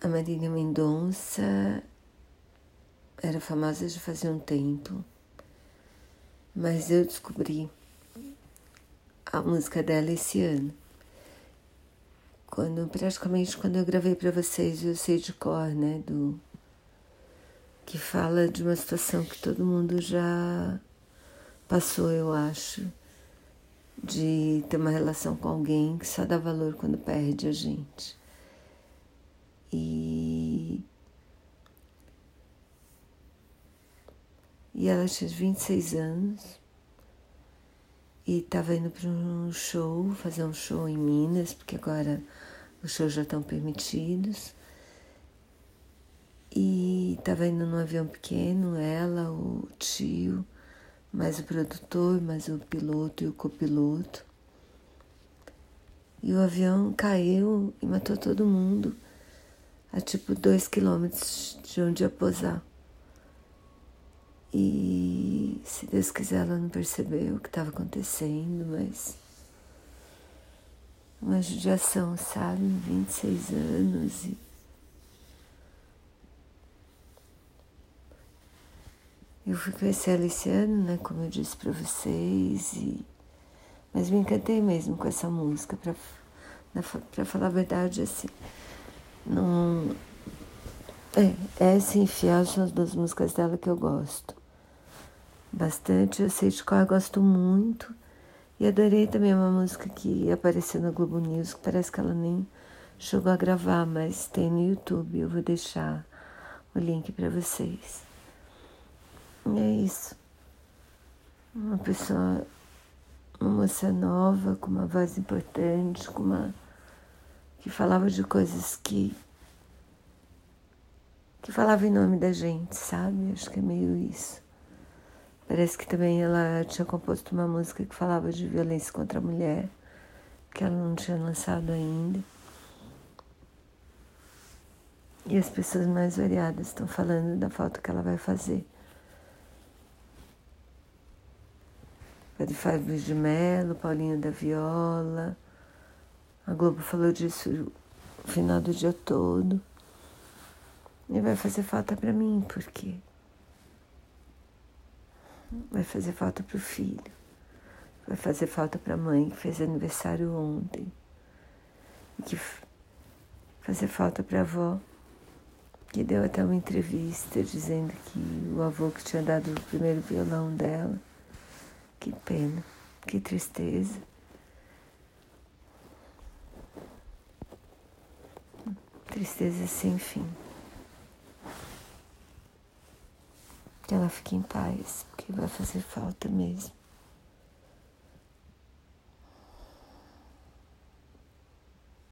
A Marília Mendonça era famosa já fazia um tempo, mas eu descobri a música dela esse ano. Quando praticamente quando eu gravei para vocês, eu sei de cor, né, do que fala de uma situação que todo mundo já passou, eu acho, de ter uma relação com alguém que só dá valor quando perde a gente. E E ela tinha 26 anos e estava indo para um show, fazer um show em Minas, porque agora os shows já estão permitidos. E estava indo num avião pequeno, ela, o tio, mais o produtor, mais o piloto e o copiloto. E o avião caiu e matou todo mundo a tipo dois quilômetros de onde ia posar. E se Deus quiser, ela não percebeu o que estava acontecendo, mas uma judiação, sabe? 26 anos e Eu fui conhecer ela esse ano, né, como eu disse para vocês, e... mas me encantei mesmo com essa música, para falar a verdade, assim, não... É, essa e Infiel são as duas músicas dela que eu gosto bastante, eu sei de qual eu gosto muito, e adorei também uma música que apareceu na Globo News, que parece que ela nem chegou a gravar, mas tem no YouTube, eu vou deixar o link para vocês. E é isso. Uma pessoa, uma moça nova, com uma voz importante, com uma. Que falava de coisas que. que falava em nome da gente, sabe? Acho que é meio isso. Parece que também ela tinha composto uma música que falava de violência contra a mulher, que ela não tinha lançado ainda. E as pessoas mais variadas estão falando da falta que ela vai fazer. Padre Fábio de Mello, Paulinho da Viola. A Globo falou disso no final do dia todo. E vai fazer falta para mim, porque vai fazer falta para o filho, vai fazer falta para a mãe que fez aniversário ontem, e que fazer falta para a avó, que deu até uma entrevista dizendo que o avô que tinha dado o primeiro violão dela que pena, que tristeza. Tristeza sem fim. Que ela fique em paz, porque vai fazer falta mesmo.